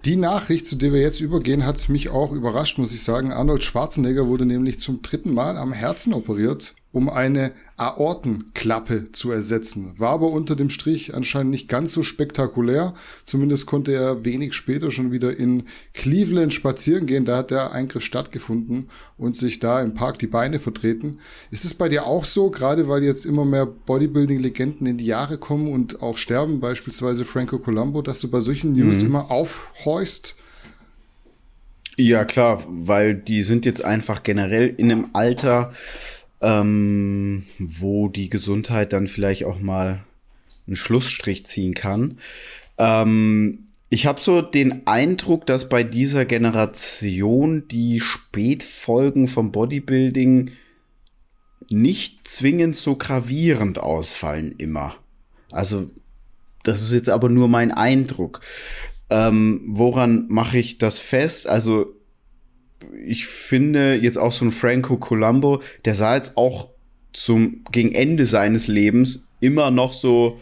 Die Nachricht, zu der wir jetzt übergehen, hat mich auch überrascht, muss ich sagen. Arnold Schwarzenegger wurde nämlich zum dritten Mal am Herzen operiert um eine Aortenklappe zu ersetzen. War aber unter dem Strich anscheinend nicht ganz so spektakulär. Zumindest konnte er wenig später schon wieder in Cleveland spazieren gehen. Da hat der Eingriff stattgefunden und sich da im Park die Beine vertreten. Ist es bei dir auch so, gerade weil jetzt immer mehr Bodybuilding-Legenden in die Jahre kommen und auch sterben, beispielsweise Franco Colombo, dass du bei solchen News mhm. immer aufhorchst? Ja, klar, weil die sind jetzt einfach generell in einem Alter, ähm, wo die Gesundheit dann vielleicht auch mal einen Schlussstrich ziehen kann. Ähm, ich habe so den Eindruck, dass bei dieser Generation die Spätfolgen vom Bodybuilding nicht zwingend so gravierend ausfallen immer. Also das ist jetzt aber nur mein Eindruck. Ähm, woran mache ich das fest? Also ich finde jetzt auch so ein Franco Colombo, der sah jetzt auch zum gegen Ende seines Lebens immer noch so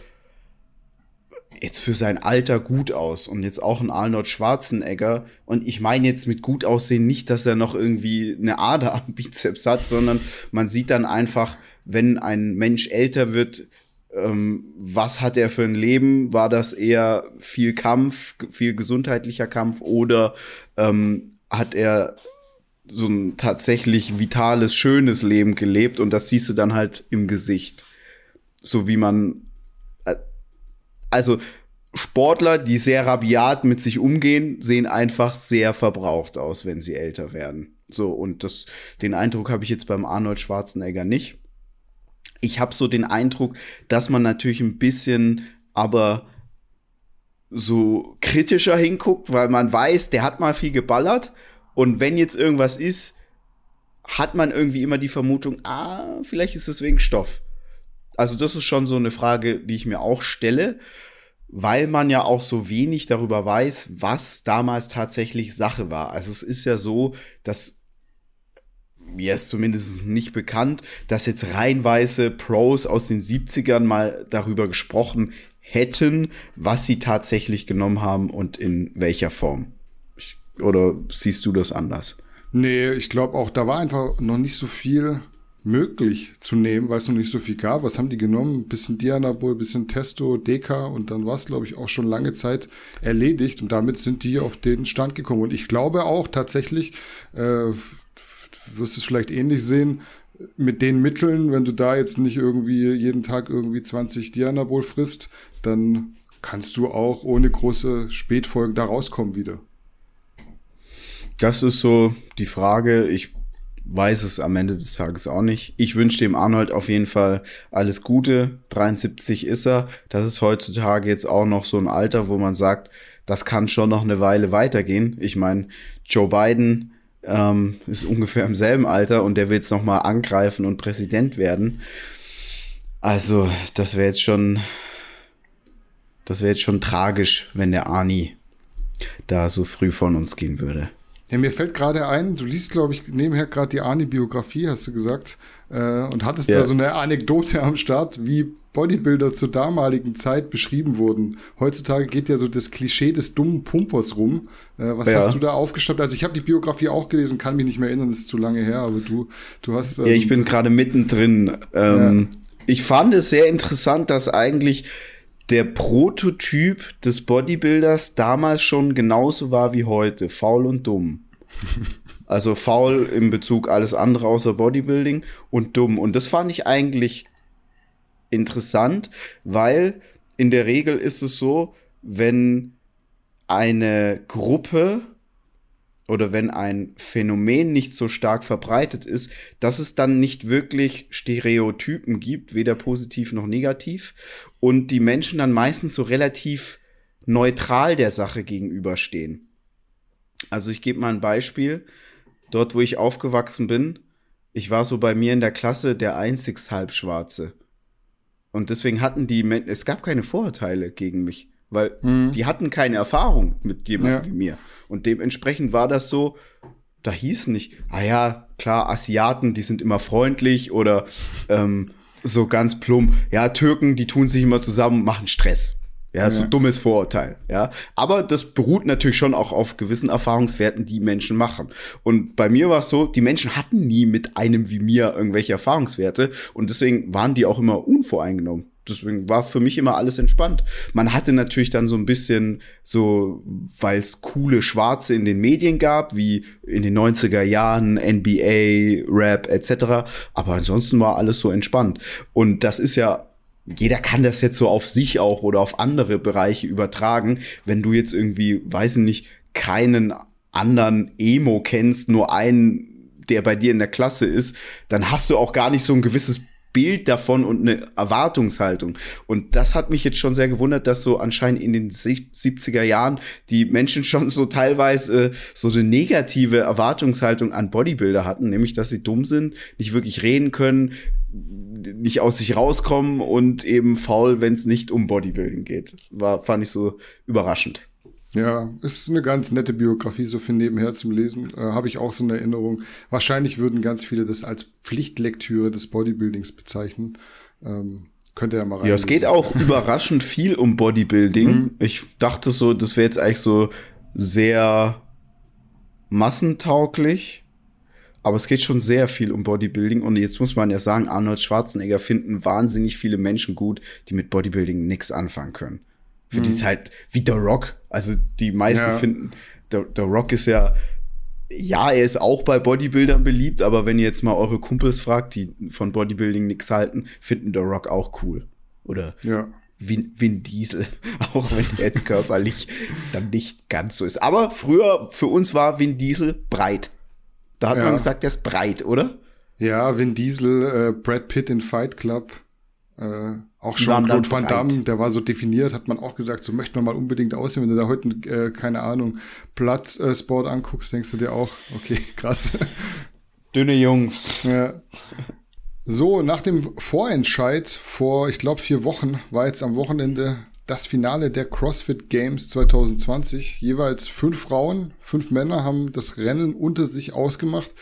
jetzt für sein Alter gut aus und jetzt auch ein Arnold Schwarzenegger und ich meine jetzt mit gut aussehen nicht, dass er noch irgendwie eine Ader am Bizeps hat, sondern man sieht dann einfach, wenn ein Mensch älter wird, ähm, was hat er für ein Leben? War das eher viel Kampf, viel gesundheitlicher Kampf oder ähm, hat er so ein tatsächlich vitales, schönes Leben gelebt und das siehst du dann halt im Gesicht. So wie man, äh, also Sportler, die sehr rabiat mit sich umgehen, sehen einfach sehr verbraucht aus, wenn sie älter werden. So, und das, den Eindruck habe ich jetzt beim Arnold Schwarzenegger nicht. Ich habe so den Eindruck, dass man natürlich ein bisschen, aber so kritischer hinguckt, weil man weiß, der hat mal viel geballert und wenn jetzt irgendwas ist, hat man irgendwie immer die Vermutung, ah, vielleicht ist es wegen Stoff. Also das ist schon so eine Frage, die ich mir auch stelle, weil man ja auch so wenig darüber weiß, was damals tatsächlich Sache war. Also es ist ja so, dass mir ist zumindest nicht bekannt, dass jetzt reinweise Pros aus den 70ern mal darüber gesprochen hätten, was sie tatsächlich genommen haben und in welcher Form. Oder siehst du das anders? Nee, ich glaube auch, da war einfach noch nicht so viel möglich zu nehmen, weil es noch nicht so viel gab. Was haben die genommen? Ein bisschen Dianabol, ein bisschen Testo, Deka und dann war es, glaube ich, auch schon lange Zeit erledigt und damit sind die auf den Stand gekommen. Und ich glaube auch tatsächlich, äh, wirst es vielleicht ähnlich sehen, mit den Mitteln, wenn du da jetzt nicht irgendwie jeden Tag irgendwie 20 Dianabol frisst, dann kannst du auch ohne große Spätfolgen da rauskommen wieder. Das ist so die Frage. Ich weiß es am Ende des Tages auch nicht. Ich wünsche dem Arnold auf jeden Fall alles Gute. 73 ist er. Das ist heutzutage jetzt auch noch so ein Alter, wo man sagt, das kann schon noch eine Weile weitergehen. Ich meine, Joe Biden ähm, ist ungefähr im selben Alter und der will jetzt noch mal angreifen und Präsident werden. Also, das wäre jetzt schon, das wäre jetzt schon tragisch, wenn der Ani da so früh von uns gehen würde. Ja, mir fällt gerade ein, du liest, glaube ich, nebenher gerade die Arni-Biografie, hast du gesagt, äh, und hattest ja. da so eine Anekdote am Start, wie Bodybuilder zur damaligen Zeit beschrieben wurden. Heutzutage geht ja so das Klischee des dummen Pumpers rum. Äh, was ja. hast du da aufgeschnappt? Also ich habe die Biografie auch gelesen, kann mich nicht mehr erinnern, ist zu lange her, aber du, du hast. Also, ja, ich bin gerade mittendrin. Ähm, ja. Ich fand es sehr interessant, dass eigentlich der Prototyp des Bodybuilders damals schon genauso war wie heute, faul und dumm. (laughs) Also faul im Bezug alles andere außer Bodybuilding und dumm. Und das fand ich eigentlich interessant, weil in der Regel ist es so, wenn eine Gruppe oder wenn ein Phänomen nicht so stark verbreitet ist, dass es dann nicht wirklich Stereotypen gibt, weder positiv noch negativ, und die Menschen dann meistens so relativ neutral der Sache gegenüberstehen. Also ich gebe mal ein Beispiel. Dort, wo ich aufgewachsen bin, ich war so bei mir in der Klasse der einzigst Halbschwarze. Und deswegen hatten die, es gab keine Vorurteile gegen mich weil mhm. die hatten keine Erfahrung mit jemandem ja. wie mir. Und dementsprechend war das so, da hieß nicht, ah ja, klar, Asiaten, die sind immer freundlich oder ähm, so ganz plump, ja, Türken, die tun sich immer zusammen und machen Stress. Ja, ja, so ein dummes Vorurteil, ja. Aber das beruht natürlich schon auch auf gewissen Erfahrungswerten, die Menschen machen. Und bei mir war es so, die Menschen hatten nie mit einem wie mir irgendwelche Erfahrungswerte und deswegen waren die auch immer unvoreingenommen deswegen war für mich immer alles entspannt. Man hatte natürlich dann so ein bisschen so, weil es coole Schwarze in den Medien gab, wie in den 90er Jahren, NBA, Rap etc. Aber ansonsten war alles so entspannt. Und das ist ja jeder kann das jetzt so auf sich auch oder auf andere Bereiche übertragen. Wenn du jetzt irgendwie, weiß ich nicht, keinen anderen Emo kennst, nur einen, der bei dir in der Klasse ist, dann hast du auch gar nicht so ein gewisses Bild davon und eine Erwartungshaltung. Und das hat mich jetzt schon sehr gewundert, dass so anscheinend in den 70er Jahren die Menschen schon so teilweise äh, so eine negative Erwartungshaltung an Bodybuilder hatten, nämlich dass sie dumm sind, nicht wirklich reden können, nicht aus sich rauskommen und eben faul, wenn es nicht um Bodybuilding geht. War, fand ich so überraschend. Ja, ist eine ganz nette Biografie, so für nebenher zum Lesen. Äh, Habe ich auch so eine Erinnerung. Wahrscheinlich würden ganz viele das als Pflichtlektüre des Bodybuildings bezeichnen. Ähm, könnt ihr ja mal rein. Ja, es geht auch (laughs) überraschend viel um Bodybuilding. Mhm. Ich dachte so, das wäre jetzt eigentlich so sehr massentauglich. Aber es geht schon sehr viel um Bodybuilding. Und jetzt muss man ja sagen, Arnold Schwarzenegger finden wahnsinnig viele Menschen gut, die mit Bodybuilding nichts anfangen können. Für mhm. die ist halt wie The Rock. Also die meisten ja. finden, The, The Rock ist ja, ja, er ist auch bei Bodybuildern beliebt, aber wenn ihr jetzt mal eure Kumpels fragt, die von Bodybuilding nichts halten, finden The Rock auch cool. Oder ja. Vin, Vin Diesel, (laughs) auch wenn er jetzt körperlich dann nicht ganz so ist. Aber früher für uns war Vin Diesel breit. Da hat ja. man gesagt, der ist breit, oder? Ja, Vin Diesel, äh, Brad Pitt in Fight Club. Äh, auch Jean-Claude Van Damme, der war so definiert, hat man auch gesagt, so möchte man mal unbedingt aussehen. Wenn du da heute, äh, keine Ahnung, Bloodsport äh, anguckst, denkst du dir auch, okay, (laughs) krass. Dünne Jungs. Ja. So, nach dem Vorentscheid vor, ich glaube, vier Wochen war jetzt am Wochenende das Finale der CrossFit Games 2020. Jeweils fünf Frauen, fünf Männer haben das Rennen unter sich ausgemacht.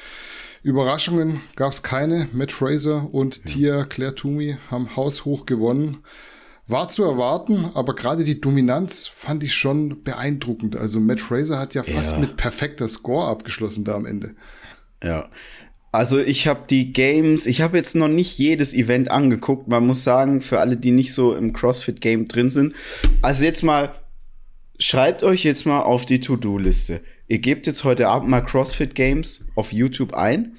Überraschungen gab es keine. Matt Fraser und ja. Tia Claire Toomey haben haushoch gewonnen. War zu erwarten, aber gerade die Dominanz fand ich schon beeindruckend. Also Matt Fraser hat ja fast ja. mit perfekter Score abgeschlossen da am Ende. Ja. Also ich habe die Games, ich habe jetzt noch nicht jedes Event angeguckt. Man muss sagen, für alle, die nicht so im CrossFit-Game drin sind. Also jetzt mal, schreibt euch jetzt mal auf die To-Do-Liste ihr gebt jetzt heute Abend mal CrossFit Games auf YouTube ein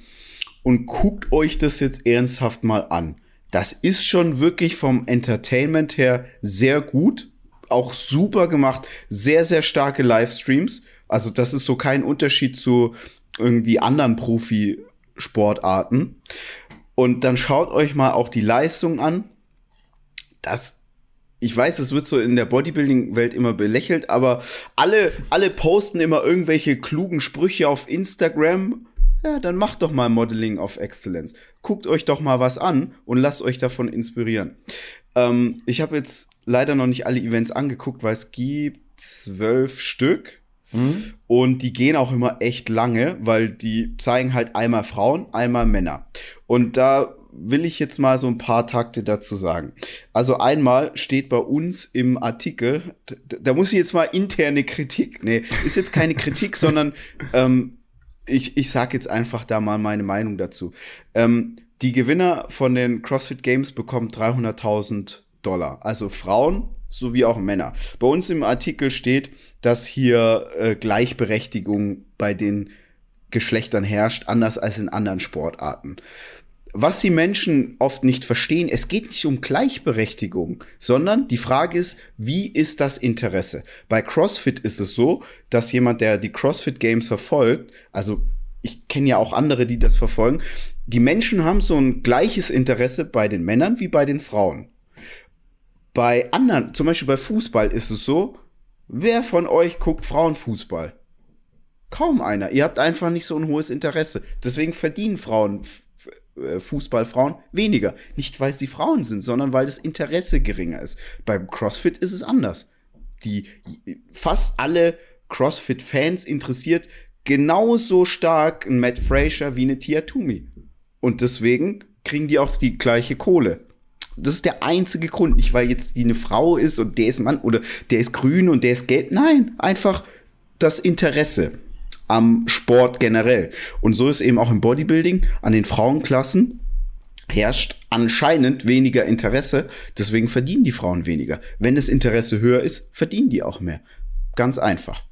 und guckt euch das jetzt ernsthaft mal an. Das ist schon wirklich vom Entertainment her sehr gut, auch super gemacht, sehr, sehr starke Livestreams. Also das ist so kein Unterschied zu irgendwie anderen Profisportarten. Und dann schaut euch mal auch die Leistung an. Das ich weiß, es wird so in der Bodybuilding-Welt immer belächelt, aber alle, alle posten immer irgendwelche klugen Sprüche auf Instagram. Ja, dann macht doch mal Modeling of Excellence. Guckt euch doch mal was an und lasst euch davon inspirieren. Ähm, ich habe jetzt leider noch nicht alle Events angeguckt, weil es gibt zwölf Stück. Mhm. Und die gehen auch immer echt lange, weil die zeigen halt einmal Frauen, einmal Männer. Und da will ich jetzt mal so ein paar Takte dazu sagen. Also einmal steht bei uns im Artikel, da muss ich jetzt mal interne Kritik, nee, ist jetzt keine Kritik, (laughs) sondern ähm, ich, ich sag jetzt einfach da mal meine Meinung dazu. Ähm, die Gewinner von den CrossFit Games bekommen 300.000 Dollar. Also Frauen sowie auch Männer. Bei uns im Artikel steht, dass hier äh, Gleichberechtigung bei den Geschlechtern herrscht, anders als in anderen Sportarten. Was die Menschen oft nicht verstehen, es geht nicht um Gleichberechtigung, sondern die Frage ist, wie ist das Interesse? Bei CrossFit ist es so, dass jemand, der die CrossFit Games verfolgt, also ich kenne ja auch andere, die das verfolgen, die Menschen haben so ein gleiches Interesse bei den Männern wie bei den Frauen. Bei anderen, zum Beispiel bei Fußball ist es so, wer von euch guckt Frauenfußball? Kaum einer. Ihr habt einfach nicht so ein hohes Interesse. Deswegen verdienen Frauen, Fußballfrauen weniger. Nicht, weil sie Frauen sind, sondern weil das Interesse geringer ist. Beim CrossFit ist es anders. Die fast alle CrossFit-Fans interessiert genauso stark ein Matt Fraser wie eine Tia Toomey. Und deswegen kriegen die auch die gleiche Kohle. Das ist der einzige Grund. Nicht, weil jetzt die eine Frau ist und der ist Mann oder der ist grün und der ist gelb. Nein, einfach das Interesse am Sport generell. Und so ist eben auch im Bodybuilding an den Frauenklassen herrscht anscheinend weniger Interesse, deswegen verdienen die Frauen weniger. Wenn das Interesse höher ist, verdienen die auch mehr. Ganz einfach.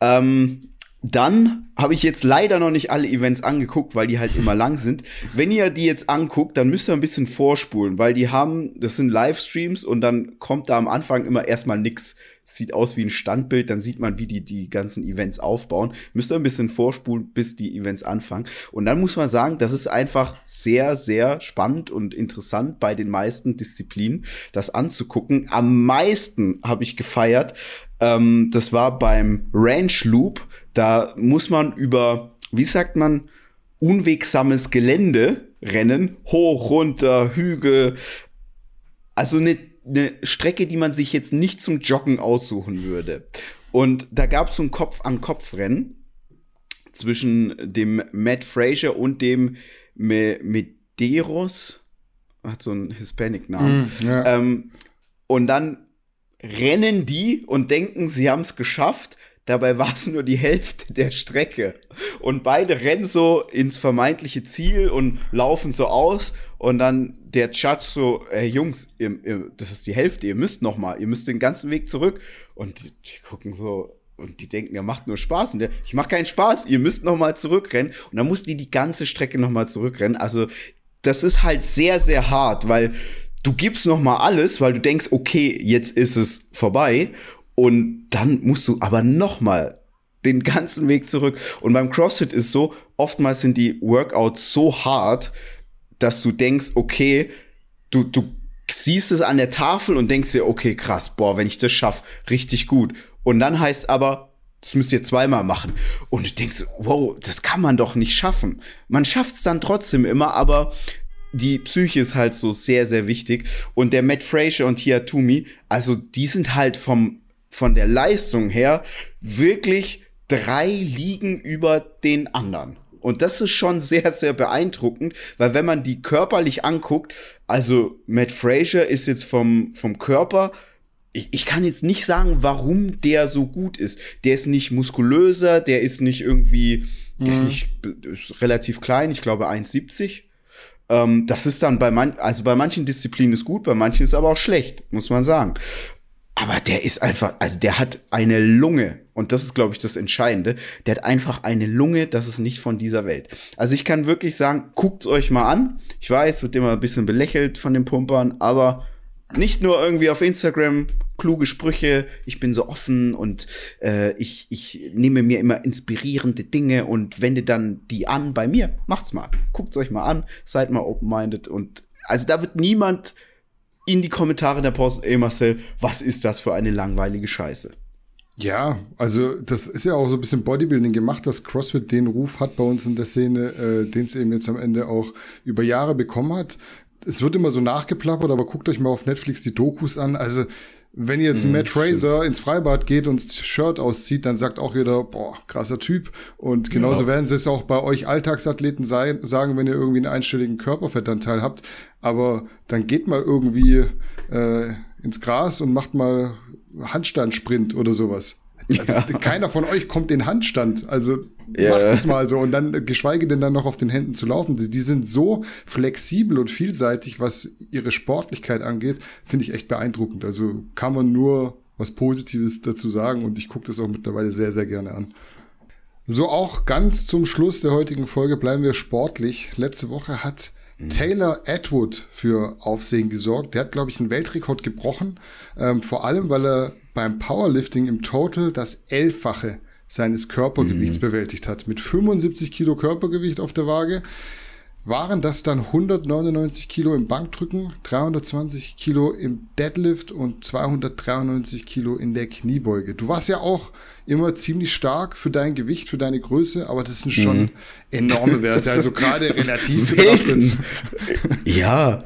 Ähm, dann habe ich jetzt leider noch nicht alle Events angeguckt, weil die halt immer lang sind. Wenn ihr die jetzt anguckt, dann müsst ihr ein bisschen vorspulen, weil die haben, das sind Livestreams und dann kommt da am Anfang immer erstmal nix. Sieht aus wie ein Standbild, dann sieht man, wie die die ganzen Events aufbauen. Müsst ihr ein bisschen vorspulen, bis die Events anfangen. Und dann muss man sagen, das ist einfach sehr, sehr spannend und interessant bei den meisten Disziplinen, das anzugucken. Am meisten habe ich gefeiert, ähm, das war beim Ranch Loop. Da muss man über, wie sagt man, unwegsames Gelände rennen, hoch, runter, Hügel. Also eine, eine Strecke, die man sich jetzt nicht zum Joggen aussuchen würde. Und da gab es so ein Kopf-an-Kopf-Rennen zwischen dem Matt Fraser und dem Me Medeiros. Hat so einen Hispanic-Namen. Mm, ja. ähm, und dann rennen die und denken, sie haben es geschafft. Dabei war es nur die Hälfte der Strecke. Und beide rennen so ins vermeintliche Ziel und laufen so aus. Und dann der Judge so, hey Jungs, ihr, ihr, das ist die Hälfte, ihr müsst noch mal, ihr müsst den ganzen Weg zurück. Und die, die gucken so, und die denken, er macht nur Spaß. Und der, ich mach keinen Spaß, ihr müsst noch mal zurückrennen. Und dann mussten die die ganze Strecke noch mal zurückrennen. Also das ist halt sehr, sehr hart, weil du gibst noch mal alles, weil du denkst, okay, jetzt ist es vorbei und dann musst du aber noch mal den ganzen Weg zurück. Und beim CrossFit ist so, oftmals sind die Workouts so hart, dass du denkst, okay, du, du siehst es an der Tafel und denkst dir, okay, krass, boah, wenn ich das schaffe, richtig gut. Und dann heißt aber, das müsst ihr zweimal machen. Und du denkst, wow, das kann man doch nicht schaffen. Man schafft es dann trotzdem immer, aber die Psyche ist halt so sehr, sehr wichtig. Und der Matt Fraser und Tia Toomey, also die sind halt vom, von der Leistung her wirklich drei Ligen über den anderen. Und das ist schon sehr, sehr beeindruckend, weil wenn man die körperlich anguckt, also Matt Fraser ist jetzt vom, vom Körper, ich, ich kann jetzt nicht sagen, warum der so gut ist. Der ist nicht muskulöser, der ist nicht irgendwie, der ist mhm. nicht ist relativ klein, ich glaube 1,70 ähm, das ist dann bei man, also bei manchen Disziplinen ist gut, bei manchen ist aber auch schlecht, muss man sagen. Aber der ist einfach, also der hat eine Lunge. Und das ist, glaube ich, das Entscheidende. Der hat einfach eine Lunge, das ist nicht von dieser Welt. Also ich kann wirklich sagen, guckt's euch mal an. Ich weiß, wird immer ein bisschen belächelt von den Pumpern, aber nicht nur irgendwie auf Instagram kluge Sprüche, ich bin so offen und äh, ich, ich nehme mir immer inspirierende Dinge und wende dann die an bei mir. Macht's mal. Guckt's euch mal an, seid mal open-minded und also da wird niemand in die Kommentare der Post, ey Marcel, was ist das für eine langweilige Scheiße? Ja, also das ist ja auch so ein bisschen Bodybuilding gemacht, dass CrossFit den Ruf hat bei uns in der Szene, äh, den es eben jetzt am Ende auch über Jahre bekommen hat es wird immer so nachgeplappert, aber guckt euch mal auf Netflix die Dokus an. Also Wenn jetzt mm, Matt Fraser ins Freibad geht und das Shirt auszieht, dann sagt auch jeder, boah, krasser Typ. Und genauso ja. werden sie es auch bei euch Alltagsathleten sein, sagen, wenn ihr irgendwie einen einstelligen Körperfettanteil habt. Aber dann geht mal irgendwie äh, ins Gras und macht mal Handstandsprint oder sowas. Also ja. keiner von euch kommt in Handstand. Also ja. macht es mal so und dann, geschweige denn dann noch auf den Händen zu laufen. Die, die sind so flexibel und vielseitig, was ihre Sportlichkeit angeht, finde ich echt beeindruckend. Also kann man nur was Positives dazu sagen und ich gucke das auch mittlerweile sehr, sehr gerne an. So auch ganz zum Schluss der heutigen Folge bleiben wir sportlich. Letzte Woche hat. Taylor Atwood für Aufsehen gesorgt. Der hat, glaube ich, einen Weltrekord gebrochen. Ähm, vor allem, weil er beim Powerlifting im Total das Elffache seines Körpergewichts mhm. bewältigt hat. Mit 75 Kilo Körpergewicht auf der Waage waren das dann 199 Kilo im Bankdrücken, 320 Kilo im Deadlift und 293 Kilo in der Kniebeuge. Du warst ja auch immer ziemlich stark für dein Gewicht, für deine Größe, aber das sind schon mhm. enorme (laughs) Werte, also gerade (laughs) relativ betrachtet. Ja,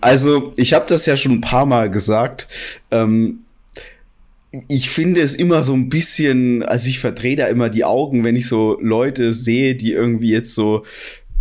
also ich habe das ja schon ein paar Mal gesagt. Ähm, ich finde es immer so ein bisschen, also ich verdrehe da immer die Augen, wenn ich so Leute sehe, die irgendwie jetzt so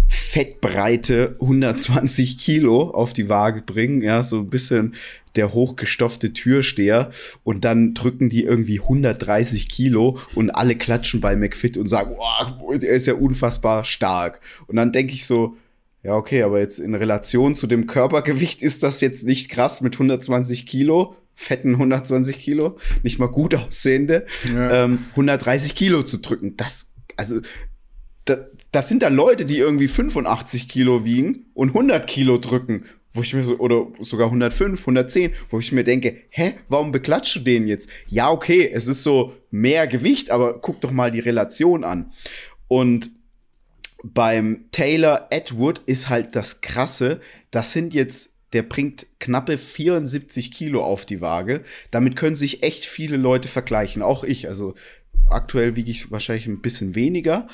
fettbreite 120 Kilo auf die Waage bringen, ja, so ein bisschen der hochgestoffte Türsteher und dann drücken die irgendwie 130 Kilo und alle klatschen bei McFit und sagen, oh, er ist ja unfassbar stark. Und dann denke ich so, ja, okay, aber jetzt in Relation zu dem Körpergewicht ist das jetzt nicht krass mit 120 Kilo, fetten 120 Kilo, nicht mal gut aussehende, ja. ähm, 130 Kilo zu drücken. Das, also, das, das sind dann Leute, die irgendwie 85 Kilo wiegen und 100 Kilo drücken, wo ich mir so, oder sogar 105, 110, wo ich mir denke, hä, warum beklatscht du den jetzt? Ja, okay, es ist so mehr Gewicht, aber guck doch mal die Relation an. Und beim Taylor Edward ist halt das Krasse, das sind jetzt der bringt knappe 74 Kilo auf die Waage. Damit können sich echt viele Leute vergleichen, auch ich. Also aktuell wiege ich wahrscheinlich ein bisschen weniger.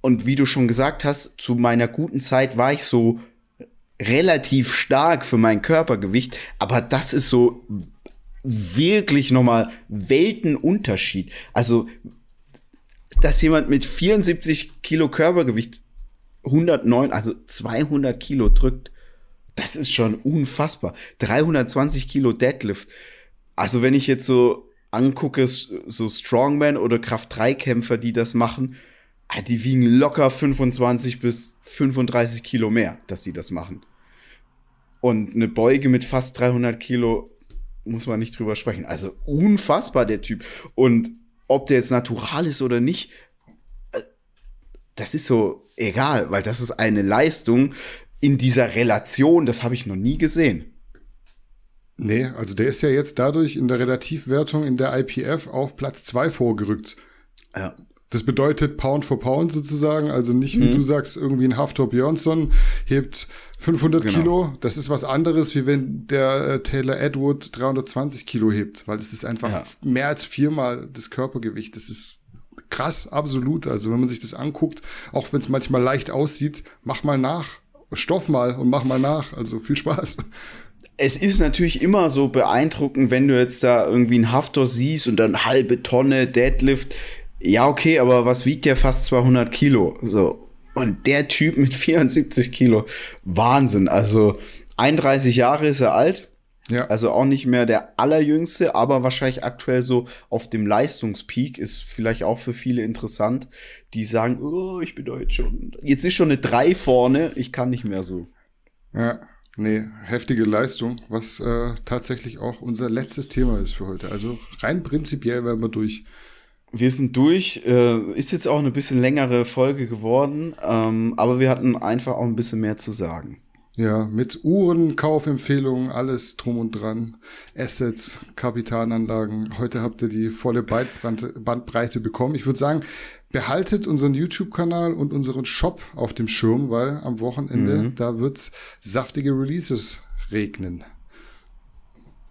Und wie du schon gesagt hast, zu meiner guten Zeit war ich so relativ stark für mein Körpergewicht, aber das ist so wirklich nochmal Weltenunterschied. Also, dass jemand mit 74 Kilo Körpergewicht 109, also 200 Kilo drückt, das ist schon unfassbar. 320 Kilo Deadlift. Also wenn ich jetzt so angucke, so Strongman oder Kraft-3-Kämpfer, die das machen, die wiegen locker 25 bis 35 Kilo mehr, dass sie das machen. Und eine Beuge mit fast 300 Kilo muss man nicht drüber sprechen. Also unfassbar der Typ. Und ob der jetzt natural ist oder nicht, äh, das ist so egal, weil das ist eine Leistung, in dieser Relation, das habe ich noch nie gesehen. Nee, also der ist ja jetzt dadurch in der Relativwertung in der IPF auf Platz 2 vorgerückt. Ja. Das bedeutet Pound for Pound sozusagen, also nicht wie mhm. du sagst, irgendwie ein Haftor Björnsson hebt 500 genau. Kilo. Das ist was anderes, wie wenn der äh, Taylor Edward 320 Kilo hebt, weil das ist einfach ja. mehr als viermal das Körpergewicht. Das ist krass, absolut. Also wenn man sich das anguckt, auch wenn es manchmal leicht aussieht, mach mal nach stoff mal und mach mal nach. Also viel Spaß. Es ist natürlich immer so beeindruckend, wenn du jetzt da irgendwie einen Haftor siehst und dann halbe Tonne Deadlift. Ja, okay, aber was wiegt der fast 200 Kilo? So. Und der Typ mit 74 Kilo, Wahnsinn. Also 31 Jahre ist er alt. Ja. Also auch nicht mehr der allerjüngste, aber wahrscheinlich aktuell so auf dem Leistungspeak ist vielleicht auch für viele interessant, die sagen, oh, ich bin doch jetzt schon, jetzt ist schon eine 3 vorne, ich kann nicht mehr so. Ja, nee, heftige Leistung, was äh, tatsächlich auch unser letztes Thema ist für heute. Also rein prinzipiell werden wir durch. Wir sind durch, äh, ist jetzt auch eine bisschen längere Folge geworden, ähm, aber wir hatten einfach auch ein bisschen mehr zu sagen. Ja, mit Uhren, Kaufempfehlungen, alles drum und dran. Assets, Kapitalanlagen. Heute habt ihr die volle Bandbreite bekommen. Ich würde sagen, behaltet unseren YouTube-Kanal und unseren Shop auf dem Schirm, weil am Wochenende, mhm. da wird's saftige Releases regnen.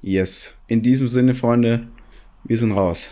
Yes. In diesem Sinne, Freunde, wir sind raus.